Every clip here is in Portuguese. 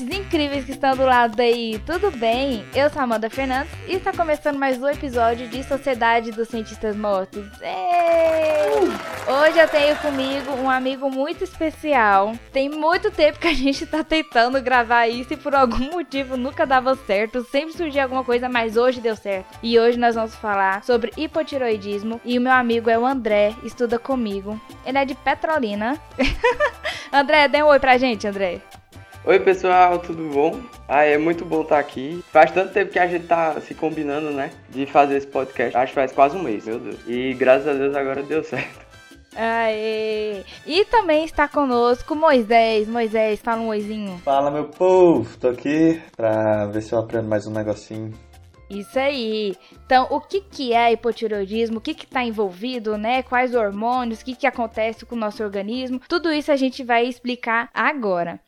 mortes incríveis que estão do lado aí, tudo bem? Eu sou Amanda Fernandes e está começando mais um episódio de Sociedade dos Cientistas Mortos. Ei! Hoje eu tenho comigo um amigo muito especial. Tem muito tempo que a gente está tentando gravar isso e por algum motivo nunca dava certo, sempre surgia alguma coisa, mas hoje deu certo. E hoje nós vamos falar sobre hipotiroidismo e o meu amigo é o André, estuda comigo. Ele é de Petrolina. André, dê um oi pra gente, André. Oi pessoal, tudo bom? Ah, é muito bom estar aqui. Faz tanto tempo que a gente tá se combinando, né? De fazer esse podcast. Acho que faz quase um mês, meu Deus. E graças a Deus agora deu certo. Aê! E também está conosco Moisés. Moisés, fala um oizinho. Fala meu povo, tô aqui pra ver se eu aprendo mais um negocinho. Isso aí. Então, o que, que é hipotireoidismo? O que está envolvido, né? Quais hormônios? O que, que acontece com o nosso organismo? Tudo isso a gente vai explicar agora.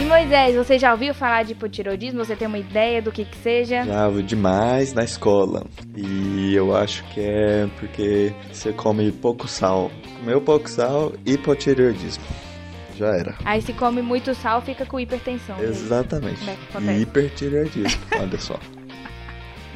E Moisés, você já ouviu falar de hipotiroidismo? Você tem uma ideia do que que seja? Já ouvi demais na escola. E eu acho que é porque você come pouco sal. Comeu pouco sal, hipotireoidismo. Já era. Aí se come muito sal, fica com hipertensão. né? Exatamente. Como é E hipertireoidismo, olha só.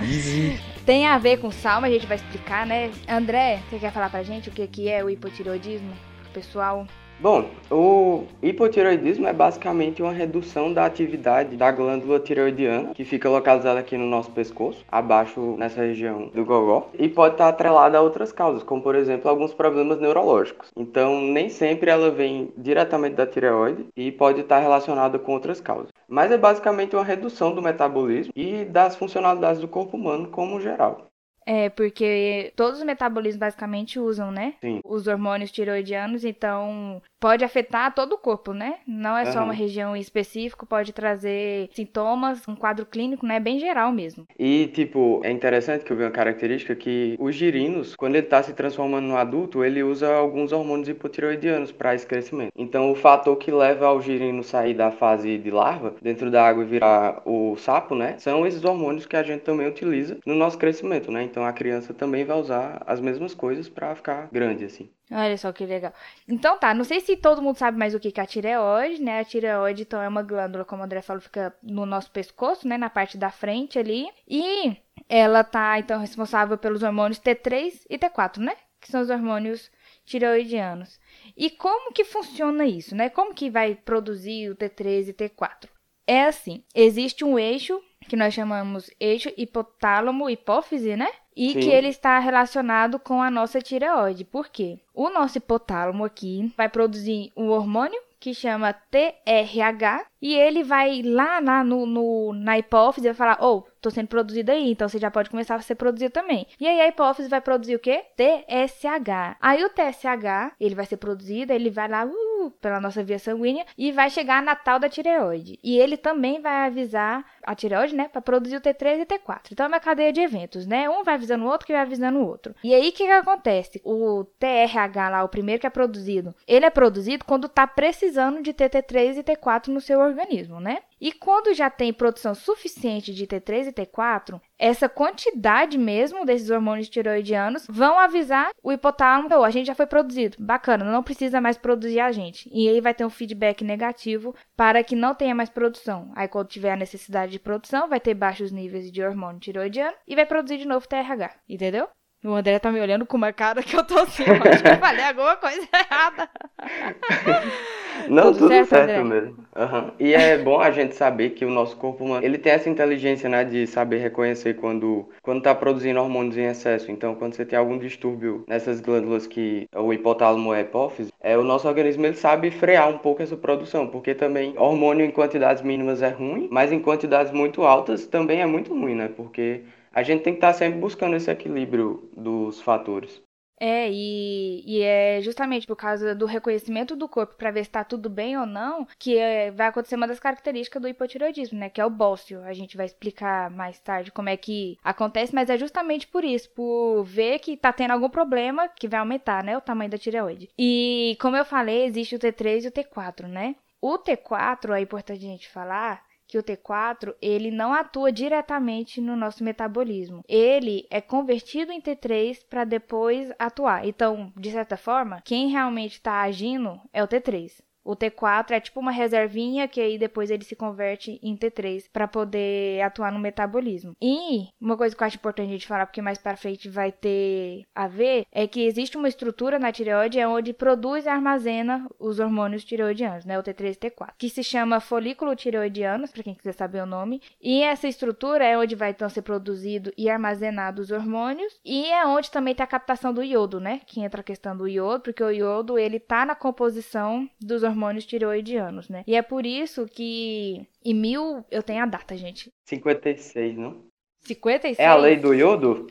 Easy. Tem a ver com sal, mas a gente vai explicar, né? André, você quer falar pra gente o que que é o hipotiroidismo? Pro pessoal. Bom, o hipotireoidismo é basicamente uma redução da atividade da glândula tireoidiana, que fica localizada aqui no nosso pescoço, abaixo nessa região do gogó, e pode estar atrelada a outras causas, como por exemplo alguns problemas neurológicos. Então, nem sempre ela vem diretamente da tireoide e pode estar relacionada com outras causas. Mas é basicamente uma redução do metabolismo e das funcionalidades do corpo humano como geral. É, porque todos os metabolismos basicamente usam, né? Sim. Os hormônios tiroidianos, então pode afetar todo o corpo, né? Não é só Aham. uma região específica, pode trazer sintomas, um quadro clínico, né? Bem geral mesmo. E, tipo, é interessante que eu vi uma característica que os girinos, quando ele está se transformando no adulto, ele usa alguns hormônios hipotireoidianos para esse crescimento. Então, o fator que leva ao girino sair da fase de larva, dentro da água e virar o sapo, né? São esses hormônios que a gente também utiliza no nosso crescimento, né? Então, a criança também vai usar as mesmas coisas para ficar grande, assim. Olha só que legal. Então tá, não sei se todo mundo sabe mais o que é a tireoide, né? A tireoide, então, é uma glândula, como o André falou, fica no nosso pescoço, né? Na parte da frente ali. E ela tá, então, responsável pelos hormônios T3 e T4, né? Que são os hormônios tireoidianos. E como que funciona isso, né? Como que vai produzir o T3 e T4? É assim, existe um eixo que nós chamamos eixo hipotálamo-hipófise, né? E Sim. que ele está relacionado com a nossa tireoide. Por quê? O nosso hipotálamo aqui vai produzir um hormônio que chama TRH e ele vai lá, lá no, no- na hipófise e vai falar, oh, tô sendo produzido aí, então você já pode começar a ser produzido também. E aí a hipófise vai produzir o quê? TSH. Aí o TSH, ele vai ser produzido, ele vai lá, uh, pela nossa via sanguínea e vai chegar na tal da tireoide. E ele também vai avisar a tireoide, né, para produzir o T3 e T4. Então é uma cadeia de eventos, né? Um vai avisando o outro que vai avisando o outro. E aí o que, que acontece? O TRH lá, o primeiro que é produzido, ele é produzido quando tá precisando de ter T3 e T4 no seu organismo, né? E quando já tem produção suficiente de T3 e T4, essa quantidade mesmo desses hormônios tiroidianos vão avisar o hipotálamo, oh, a gente já foi produzido, bacana, não precisa mais produzir a gente. E aí vai ter um feedback negativo para que não tenha mais produção. Aí quando tiver a necessidade de produção, vai ter baixos níveis de hormônio tiroidiano e vai produzir de novo TRH, entendeu? O André tá me olhando com uma cara que eu tô assim, eu acho que eu falei alguma coisa errada. Não, Tudo tudo, certo, certo, mesmo. Aham. E é bom a gente saber que o nosso corpo humano, ele tem essa inteligência, né, de saber reconhecer quando quando tá produzindo hormônios em excesso. Então, quando você tem algum distúrbio nessas glândulas que o hipotálamo ou a hipófise, é o nosso organismo ele sabe frear um pouco essa produção, porque também hormônio em quantidades mínimas é ruim, mas em quantidades muito altas também é muito ruim, né? Porque a gente tem que estar sempre buscando esse equilíbrio dos fatores. É, e, e é justamente por causa do reconhecimento do corpo para ver se tá tudo bem ou não, que é- vai acontecer uma das características do hipotireoidismo, né? Que é o bócio. A gente vai explicar mais tarde como é que acontece, mas é justamente por isso, por ver que tá tendo algum problema que vai aumentar, né? O tamanho da tireoide. E como eu falei, existe o T3 e o T4, né? O T4, é importante a gente falar que o T4 ele não atua diretamente no nosso metabolismo. Ele é convertido em T3 para depois atuar. Então, de certa forma, quem realmente está agindo é o T3. O T4 é tipo uma reservinha que aí depois ele se converte em T3 para poder atuar no metabolismo. E uma coisa que eu acho importante a gente falar, porque mais para frente vai ter a ver, é que existe uma estrutura na tireoide é onde produz e armazena os hormônios tireoidianos, né, o T3 e T4, que se chama folículo tireoidiano, para quem quiser saber o nome. E essa estrutura é onde vai então ser produzido e armazenado os hormônios e é onde também tem a captação do iodo, né, que entra a questão do iodo, porque o iodo ele tá na composição dos hormônios hormônios tireoidianos, né? E é por isso que em mil, eu tenho a data, gente. 56, não? 56? É a lei do iodo?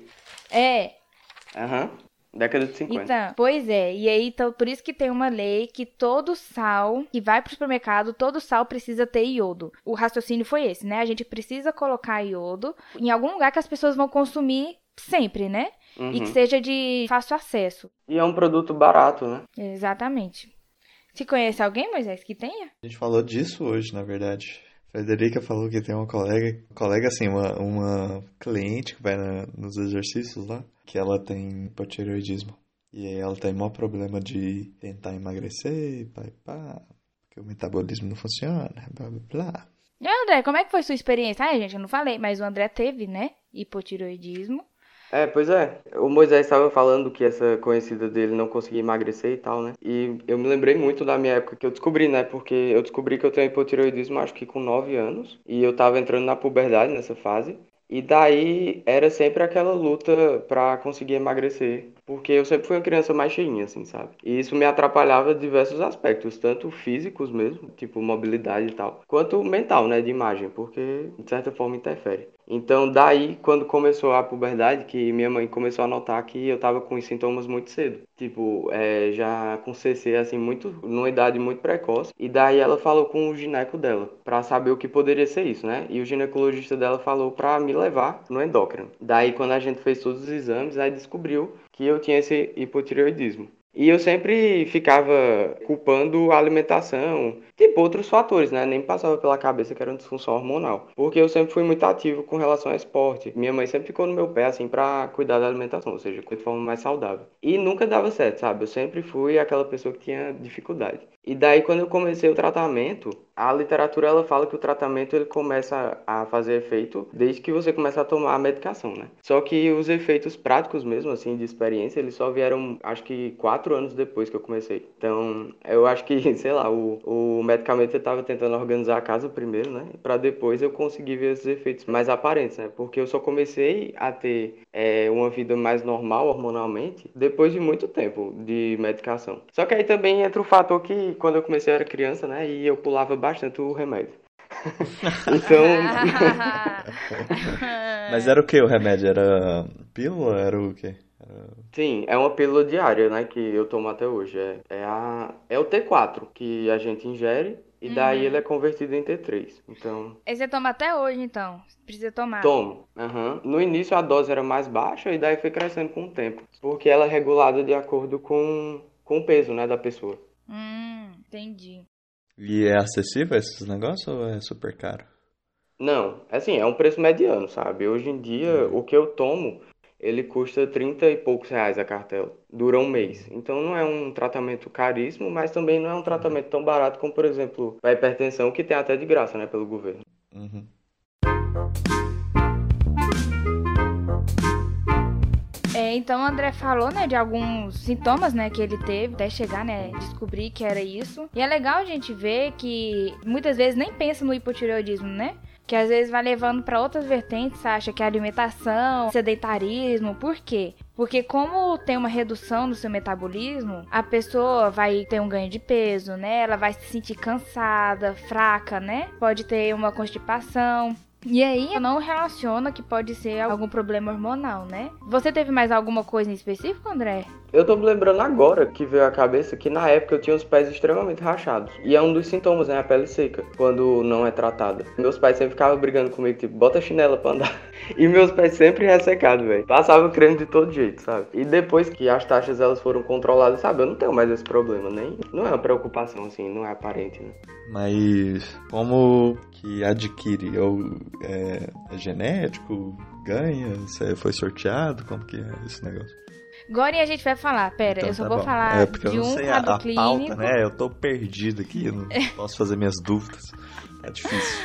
É. Aham. Uhum. Década de 50. Então, pois é. E aí, então, por isso que tem uma lei que todo sal que vai pro supermercado, todo sal precisa ter iodo. O raciocínio foi esse, né? A gente precisa colocar iodo em algum lugar que as pessoas vão consumir sempre, né? Uhum. E que uhum. seja de fácil acesso. E é um produto barato, né? Exatamente. Se conhece alguém, Moisés, que tenha? A gente falou disso hoje, na verdade. Frederica falou que tem uma colega, colega assim, uma, uma cliente que vai na, nos exercícios lá, que ela tem hipotireoidismo. E aí ela tem maior problema de tentar emagrecer, pá, pá, porque o metabolismo não funciona, blá blá blá. E André, como é que foi sua experiência? Ah, gente, eu não falei, mas o André teve, né, hipotireoidismo. É, pois é. O Moisés estava falando que essa conhecida dele não conseguia emagrecer e tal, né? E eu me lembrei muito da minha época que eu descobri, né? Porque eu descobri que eu tenho hipotireoidismo acho que com 9 anos. E eu tava entrando na puberdade nessa fase. E daí era sempre aquela luta para conseguir emagrecer, porque eu sempre fui uma criança mais cheinha, assim, sabe? E isso me atrapalhava diversos aspectos, tanto físicos mesmo, tipo mobilidade e tal, quanto mental, né, de imagem, porque de certa forma interfere. Então, daí, quando começou a puberdade, que minha mãe começou a notar que eu tava com os sintomas muito cedo. Tipo, é, já com CC, assim, muito, numa idade muito precoce. E daí ela falou com o gineco dela, para saber o que poderia ser isso, né? E o ginecologista dela falou para me levar no endócrino. Daí, quando a gente fez todos os exames, aí descobriu que eu tinha esse hipotireoidismo. E eu sempre ficava culpando a alimentação, tipo outros fatores, né? Nem passava pela cabeça que era uma disfunção hormonal. Porque eu sempre fui muito ativo com relação ao esporte. Minha mãe sempre ficou no meu pé, assim, pra cuidar da alimentação, ou seja, de forma mais saudável. E nunca dava certo, sabe? Eu sempre fui aquela pessoa que tinha dificuldade. E daí, quando eu comecei o tratamento, a literatura ela fala que o tratamento ele começa a fazer efeito desde que você começa a tomar a medicação, né? Só que os efeitos práticos mesmo, assim, de experiência, eles só vieram, acho que quatro anos depois que eu comecei. Então, eu acho que, sei lá, o, o medicamento eu estava tentando organizar a casa primeiro, né? Para depois eu conseguir ver esses efeitos mais aparentes, né? Porque eu só comecei a ter é, uma vida mais normal hormonalmente depois de muito tempo de medicação. Só que aí também entra o fator que quando eu comecei eu era criança, né? E eu pulava bastante o remédio. então. Mas era o que o remédio? Era pílula? Era o quê? Sim, é uma pílula diária, né? Que eu tomo até hoje. É, é, a, é o T4 que a gente ingere e daí uhum. ele é convertido em T3. Então. E você toma até hoje, então? Precisa tomar. Tomo. Uhum. No início a dose era mais baixa e daí foi crescendo com o tempo. Porque ela é regulada de acordo com, com o peso, né, da pessoa. Hum, entendi. E é acessível esses negócios ou é super caro? Não, assim, é um preço mediano, sabe? Hoje em dia, uhum. o que eu tomo ele custa 30 e poucos reais a cartela. Dura um mês. Então não é um tratamento caríssimo, mas também não é um tratamento tão barato como, por exemplo, a hipertensão, que tem até de graça, né, pelo governo. Uhum. É, então o André falou, né, de alguns sintomas, né, que ele teve até chegar, né, descobrir que era isso. E é legal a gente ver que muitas vezes nem pensa no hipotireoidismo, né? Que às vezes vai levando para outras vertentes, acha que é alimentação, sedentarismo, por quê? Porque como tem uma redução no seu metabolismo, a pessoa vai ter um ganho de peso, né? Ela vai se sentir cansada, fraca, né? Pode ter uma constipação. E aí não relaciona que pode ser algum problema hormonal, né? Você teve mais alguma coisa em específico, André? Eu tô me lembrando agora que veio à cabeça que na época eu tinha os pés extremamente rachados. E é um dos sintomas, né? A pele seca, quando não é tratada. Meus pais sempre ficavam brigando comigo, tipo, bota chinela pra andar. E meus pés sempre ressecados, velho. Passava creme de todo jeito, sabe? E depois que as taxas elas foram controladas, sabe? Eu não tenho mais esse problema, nem. Não é uma preocupação, assim, não é aparente, né? Mas como que adquire? Ou é, é genético? Ganha? Você foi sorteado? Como que é esse negócio? Agora a gente vai falar, pera, Então eu só tá vou bom. falar é, porque eu de não um sei a, a clínico. pauta, né? Eu tô perdido aqui, eu não posso fazer minhas dúvidas. É difícil.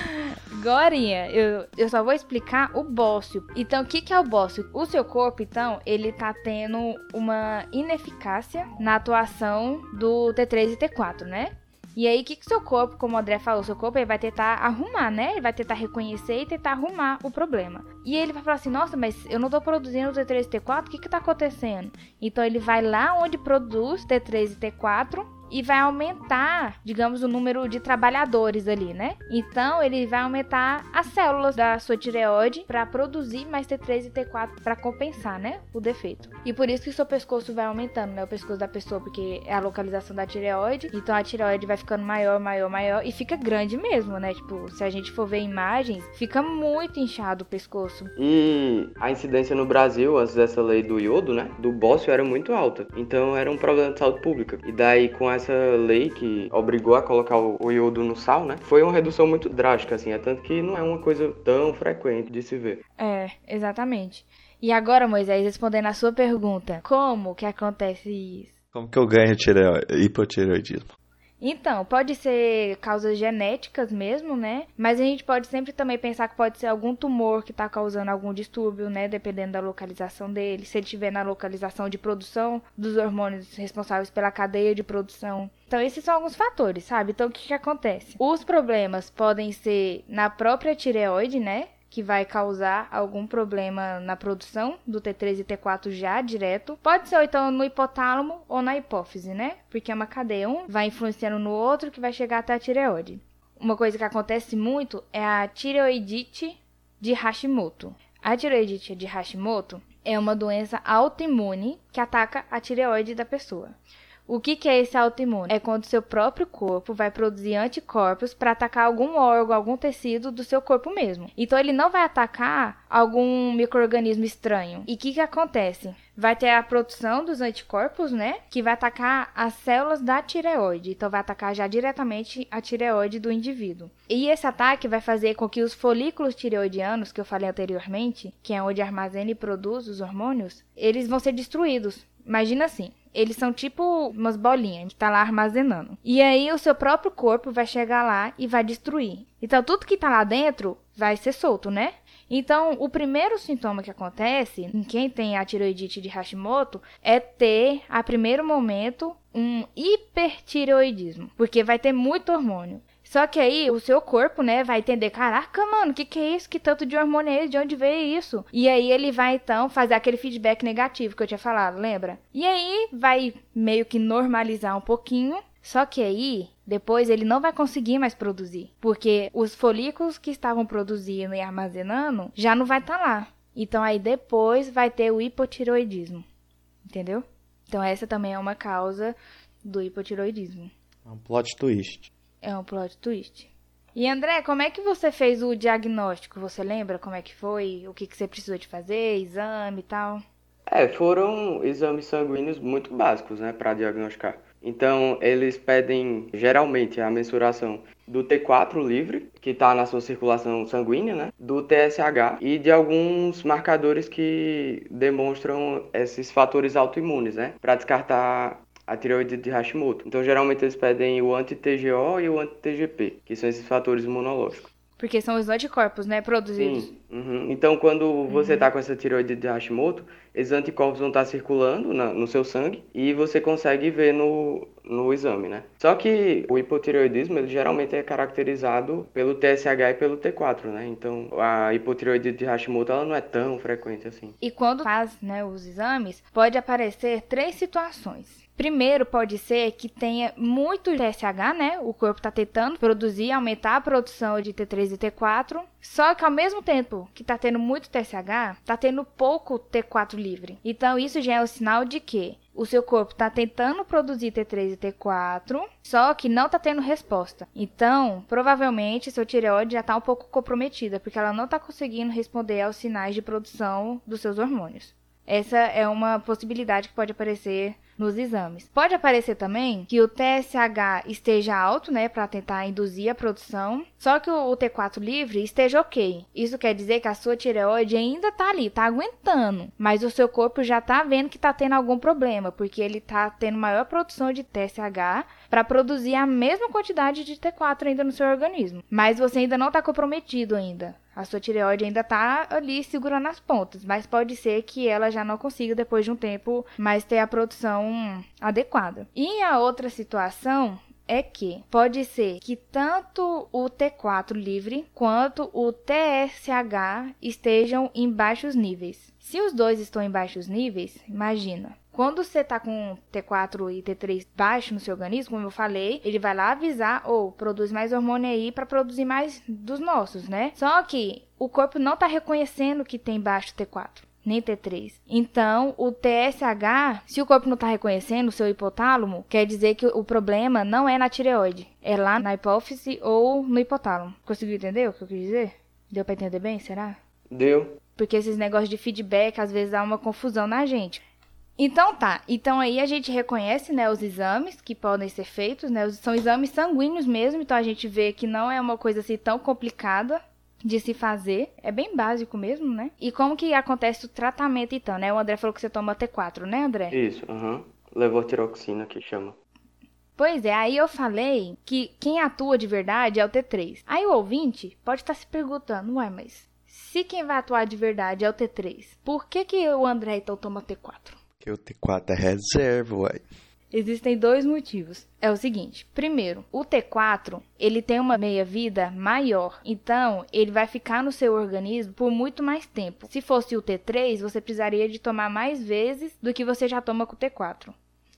Gorinha, eu, eu só vou explicar o bócio. Então, o que, que é o bócio? O seu corpo, então, ele tá tendo uma ineficácia na atuação do T3 e T4, né? E aí, o que, que seu corpo, como o André falou, seu corpo ele vai tentar arrumar, né? Ele vai tentar reconhecer e tentar arrumar o problema. E ele vai falar assim: nossa, mas eu não tô produzindo T3 e T4, o que, que tá acontecendo? Então, ele vai lá onde produz T3 e T4 e vai aumentar, digamos, o número de trabalhadores ali, né? Então ele vai aumentar as células da sua tireoide para produzir mais T3 e T4 para compensar, né, o defeito. E por isso que seu pescoço vai aumentando, né, o pescoço da pessoa, porque é a localização da tireoide. Então a tireoide vai ficando maior, maior, maior e fica grande mesmo, né? Tipo, se a gente for ver imagens, fica muito inchado o pescoço. E a incidência no Brasil, antes dessa lei do iodo, né? Do bócio era muito alta. Então era um problema de saúde pública. E daí, com essa lei que obrigou a colocar o, iodo no sal, né? Foi uma redução muito drástica, assim. É tanto que não é uma coisa tão frequente de se ver. É, exatamente. E agora, Moisés, respondendo a sua pergunta, como que acontece isso? Como que eu ganho tireo... hipotireoidismo? Então, pode ser causas genéticas mesmo, né? Mas a gente pode sempre também pensar que pode ser algum tumor que está causando algum distúrbio, né? Dependendo da localização dele. Se ele estiver na localização de produção dos hormônios responsáveis pela cadeia de produção. Então, esses são alguns fatores, sabe? Então, o que, que acontece? Os problemas podem ser na própria tireoide, né? Que vai causar algum problema na produção do T3 e T4 já direto. Pode ser então no hipotálamo ou na hipófise, né? Porque é uma cadeia, um vai influenciando no outro que vai chegar até a tireoide. Uma coisa que acontece muito é a tireoidite de Hashimoto. A tireoidite de Hashimoto é uma doença autoimune que ataca a tireoide da pessoa. O que, que é esse autoimune? É quando seu próprio corpo vai produzir anticorpos para atacar algum órgão, algum tecido do seu corpo mesmo. Então ele não vai atacar algum microorganismo estranho. E o que, que acontece? Vai ter a produção dos anticorpos, né? Que vai atacar as células da tireoide. Então vai atacar já diretamente a tireoide do indivíduo. E esse ataque vai fazer com que os folículos tireoidianos, que eu falei anteriormente, que é onde armazena e produz os hormônios, eles vão ser destruídos. Imagina assim, eles são tipo umas bolinhas que tá lá armazenando. E aí o seu próprio corpo vai chegar lá e vai destruir. Então tudo que tá lá dentro vai ser solto, né? Então, o primeiro sintoma que acontece em quem tem a tireoidite de Hashimoto é ter, a primeiro momento, um hipertireoidismo, porque vai ter muito hormônio. Só que aí o seu corpo, né, vai entender, caraca, mano, que que é isso? Que tanto de hormônio é esse? De onde veio isso? E aí ele vai então fazer aquele feedback negativo que eu tinha falado, lembra? E aí vai meio que normalizar um pouquinho. Só que aí, depois ele não vai conseguir mais produzir, porque os folículos que estavam produzindo e armazenando já não vai estar lá. Então aí depois vai ter o hipotiroidismo. Entendeu? Então essa também é uma causa do hipotiroidismo. É um plot twist. É um plot twist. E André, como é que você fez o diagnóstico? Você lembra como é que foi? O que, que você precisou de fazer? Exame e tal? É, foram exames sanguíneos muito básicos, né, para diagnosticar. Então, eles pedem geralmente a mensuração do T4 livre, que está na sua circulação sanguínea, né? Do TSH e de alguns marcadores que demonstram esses fatores autoimunes, né? Para descartar a tireoide de Hashimoto. Então, geralmente eles pedem o anti-TGO e o anti-TGP, que são esses fatores imunológicos. Porque são os anticorpos, né, produzidos. Sim. Uhum. Então, quando você está com essa tireoide de Hashimoto, esses anticorpos vão estar circulando na, no seu sangue e você consegue ver no, no exame, né? Só que o hipotireoidismo, ele geralmente é caracterizado pelo TSH e pelo T4, né? Então, a hipotireoide de Hashimoto, ela não é tão frequente assim. E quando faz né, os exames, pode aparecer três situações. Primeiro, pode ser que tenha muito TSH, né? O corpo está tentando produzir, aumentar a produção de T3 e T4. Só que ao mesmo tempo que está tendo muito TSH, está tendo pouco T4 livre. Então, isso já é o sinal de que o seu corpo está tentando produzir T3 e T4, só que não está tendo resposta. Então, provavelmente, seu tireoide já está um pouco comprometida, porque ela não está conseguindo responder aos sinais de produção dos seus hormônios. Essa é uma possibilidade que pode aparecer nos exames. Pode aparecer também que o TSH esteja alto, né, para tentar induzir a produção, só que o T4 livre esteja ok. Isso quer dizer que a sua tireoide ainda tá ali, tá aguentando, mas o seu corpo já tá vendo que tá tendo algum problema, porque ele tá tendo maior produção de TSH para produzir a mesma quantidade de T4 ainda no seu organismo. Mas você ainda não tá comprometido ainda. A sua tireoide ainda tá ali segurando as pontas, mas pode ser que ela já não consiga depois de um tempo mais ter a produção adequada. E a outra situação é que pode ser que tanto o T4 livre quanto o TSH estejam em baixos níveis. Se os dois estão em baixos níveis, imagina, quando você tá com T4 e T3 baixo no seu organismo, como eu falei, ele vai lá avisar ou oh, produz mais hormônio aí para produzir mais dos nossos, né? Só que o corpo não tá reconhecendo que tem baixo T4 nem T3. Então, o TSH, se o corpo não está reconhecendo o seu hipotálamo, quer dizer que o problema não é na tireoide, é lá na hipófise ou no hipotálamo. Conseguiu entender o que eu quis dizer? Deu para entender bem, será? Deu. Porque esses negócios de feedback às vezes dá uma confusão na gente. Então tá, então aí a gente reconhece, né, os exames que podem ser feitos, né, são exames sanguíneos mesmo, então a gente vê que não é uma coisa assim tão complicada de se fazer, é bem básico mesmo, né? E como que acontece o tratamento então, né? O André falou que você toma T4, né, André? Isso, aham. Uhum. Levotiroxina que chama. Pois é, aí eu falei que quem atua de verdade é o T3. Aí o ouvinte pode estar se perguntando, ué, mas se quem vai atuar de verdade é o T3, por que que o André então toma T4? Porque o T4 é reserva, uai. Existem dois motivos. É o seguinte: primeiro, o T4 ele tem uma meia-vida maior, então ele vai ficar no seu organismo por muito mais tempo. Se fosse o T3, você precisaria de tomar mais vezes do que você já toma com o T4.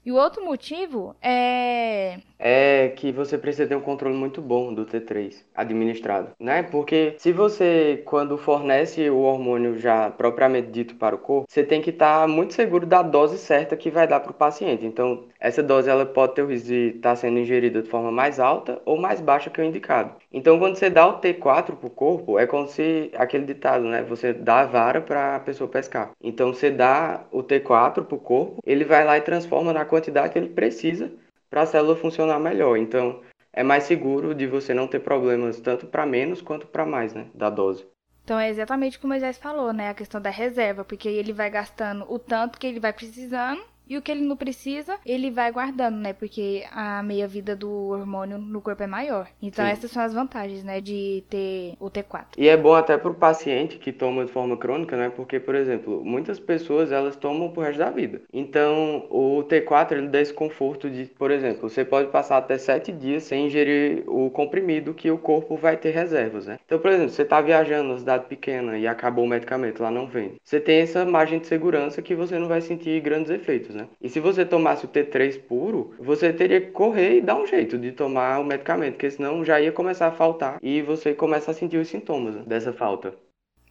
E o outro motivo é é que você precisa ter um controle muito bom do T3 administrado, né? Porque se você, quando fornece o hormônio já propriamente dito para o corpo, você tem que estar tá muito seguro da dose certa que vai dar para o paciente. Então, essa dose ela pode ter o risco de estar tá sendo ingerida de forma mais alta ou mais baixa que o indicado. Então, quando você dá o T4 para o corpo, é como se aquele ditado, né? Você dá a vara para a pessoa pescar. Então, você dá o T4 para o corpo, ele vai lá e transforma na quantidade que ele precisa para a célula funcionar melhor. Então, é mais seguro de você não ter problemas tanto para menos quanto para mais, né, da dose. Então é exatamente como o Moisés falou, né, a questão da reserva, porque ele vai gastando o tanto que ele vai precisando e o que ele não precisa, ele vai guardando, né? Porque a meia-vida do hormônio no corpo é maior. Então, Sim. essas são as vantagens, né? De ter o T4. E é bom até pro paciente que toma de forma crônica, né? Porque, por exemplo, muitas pessoas, elas tomam pro resto da vida. Então, o T4, ele dá esse conforto de, por exemplo, você pode passar até sete dias sem ingerir o comprimido que o corpo vai ter reservas, né? Então, por exemplo, você tá viajando na cidade pequena e acabou o medicamento, lá não vende. Você tem essa margem de segurança que você não vai sentir grandes efeitos, né? E se você tomasse o T3 puro, você teria que correr e dar um jeito de tomar o medicamento, porque senão já ia começar a faltar e você começa a sentir os sintomas dessa falta.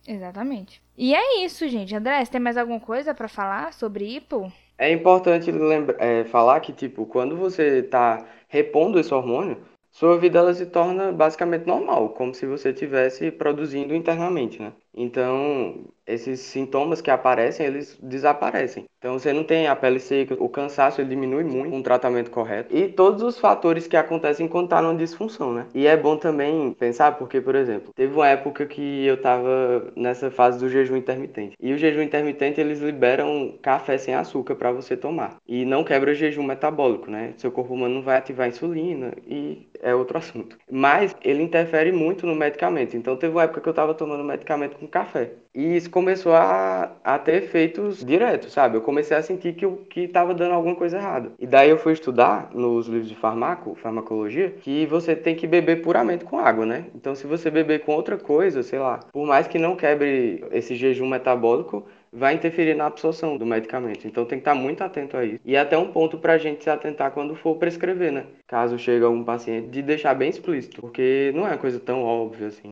Exatamente. E é isso, gente. André, você tem mais alguma coisa para falar sobre hipo? É importante lembra, é, falar que, tipo, quando você está repondo esse hormônio, sua vida ela se torna basicamente normal, como se você estivesse produzindo internamente, né? Então, esses sintomas que aparecem, eles desaparecem. Então você não tem a pele seca, o cansaço ele diminui muito com o tratamento correto e todos os fatores que acontecem quando tá numa disfunção, né? E é bom também pensar porque, por exemplo, teve uma época que eu tava nessa fase do jejum intermitente. E o jejum intermitente eles liberam café sem açúcar para você tomar e não quebra o jejum metabólico, né? Seu corpo humano não vai ativar insulina e é outro assunto. Mas ele interfere muito no medicamento. Então teve uma época que eu tava tomando medicamento com café. E isso começou a, a ter efeitos diretos, sabe? Eu comecei a sentir que eu que estava dando alguma coisa errada. E daí eu fui estudar nos livros de farmaco, farmacologia, que você tem que beber puramente com água, né? Então se você beber com outra coisa, sei lá, por mais que não quebre esse jejum metabólico, vai interferir na absorção do medicamento. Então tem que estar muito atento a isso. E até um ponto para a gente se atentar quando for prescrever, né? Caso chegue algum paciente, de deixar bem explícito, porque não é uma coisa tão óbvia assim.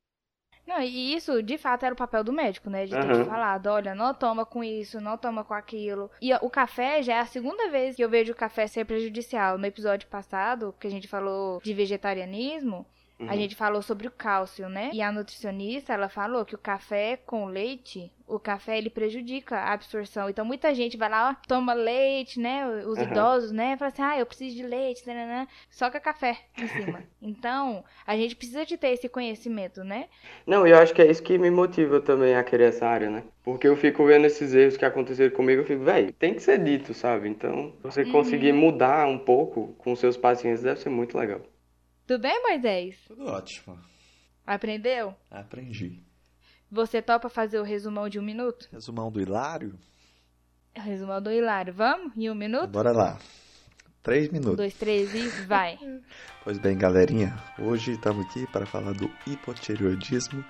Não, e isso, de fato, era o papel do médico, né? De ter Aham. te falado, olha, não toma com isso, não toma com aquilo. E o café já é a segunda vez que eu vejo o café ser prejudicial. No episódio passado, que a gente falou de vegetarianismo, a Uhum. gente falou sobre o cálcio, né? E a nutricionista, ela falou que o café com leite, o café ele prejudica a absorção. Então muita gente vai lá, ó, toma leite, né? Os Aham. idosos, né? Fala assim: "Ah, eu preciso de leite", né? Só que é café em cima. Então, a gente precisa de ter esse conhecimento, né? Não, eu acho que é isso que me motiva também a querer essa área, né? Porque eu fico vendo esses erros que aconteceram comigo, eu fico, velho, tem que ser dito, sabe? Então, você conseguir mudar um pouco com seus pacientes deve ser muito legal. Tudo bem, Moisés? Tudo ótimo. Aprendeu? Aprendi. Você topa fazer o resumão de um minuto? Resumão do Hilário? Resumão do Hilário. Vamos? Em um minuto? Bora lá. Três Um, minutos. dois, três e vai. Pois bem, galerinha, hoje estamos aqui para falar do hipotireoidismo,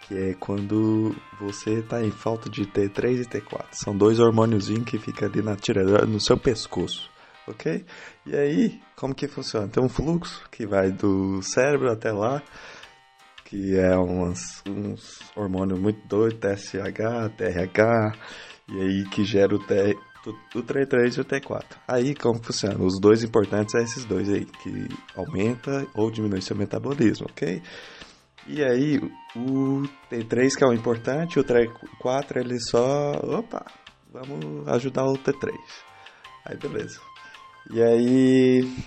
que é quando você está em falta de T3 e T4. São dois hormôniozinhos que ficam ali na tireoide, no seu pescoço, ok? E aí, como que funciona? Tem um fluxo que vai do cérebro até lá, que é umas, uns hormônios muito doidos, TSH, TRH, e aí que gera o T, o T3 e o T4. Aí como funciona? Os dois importantes é esses dois aí, que aumenta ou diminui seu metabolismo, ok? E aí o T3 que é o importante, o T4 ele só, opa, vamos ajudar o T3. Aí beleza. E aí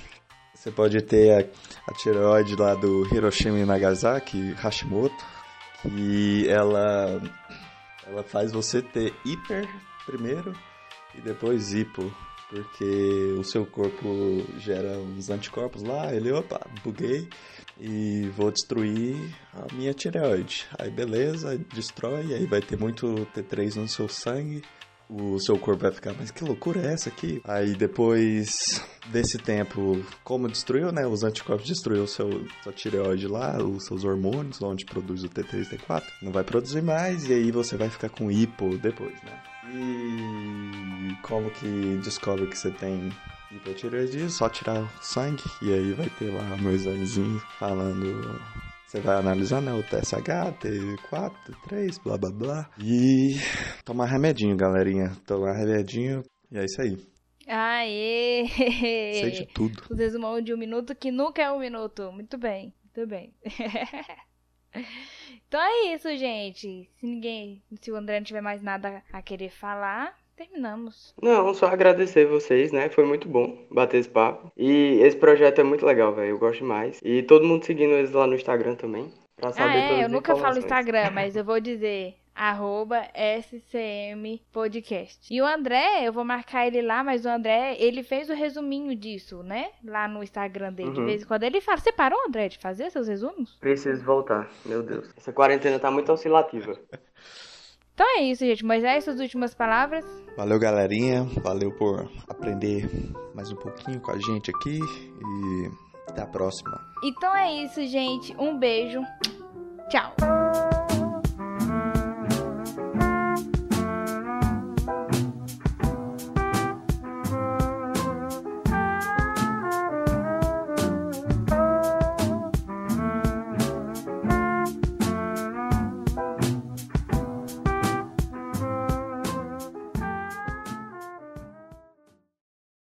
você pode ter a, a tireoide lá do Hiroshima e Nagasaki, Hashimoto, que ela ela faz você ter hiper primeiro e depois hipo, porque o seu corpo gera uns anticorpos lá, ele, opa, buguei e vou destruir a minha tireoide. Aí beleza, destrói, aí vai ter muito T3 no seu sangue. O seu corpo vai ficar, mas que loucura é essa aqui? Aí depois desse tempo, como destruiu, né? Os anticorpos destruiu o seu sua tireoide lá, os seus hormônios, onde produz o T3 e T4, não vai produzir mais e aí você vai ficar com hipo depois, né? E como que descobre que você tem hipotireoidismo? Só tirar o sangue e aí vai ter lá meu examezinho falando. Você vai analisar, né? O TSH, T4, T3, blá blá blá. E tomar remedinho, galerinha. Tomar remedinho. E é isso aí. Aê! Sei de tudo. O resumão de um minuto que nunca é um minuto. Muito bem, muito bem. então é isso, gente. Se ninguém, se o André não tiver mais nada a querer falar, terminamos. Não, só agradecer vocês, né? Foi muito bom bater esse papo. E esse projeto é muito legal, velho. Eu gosto demais. E todo mundo seguindo eles lá no Instagram também. Pra saber Ah, todas é, eu as nunca falo. Instagram, mas eu vou dizer arroba SCM Podcast. E o André, eu vou marcar ele lá, mas o André, ele fez o resuminho disso, né? Lá no Instagram dele. De Uhum. vez em quando ele fala, você parou, André, de fazer seus resumos? Preciso voltar, meu Deus. Essa quarentena tá muito oscilativa. Então é isso, gente. Moisés, suas últimas palavras? Valeu, galerinha. Valeu por aprender mais um pouquinho com a gente aqui. E até a próxima. Então é isso, gente. Um beijo. Tchau.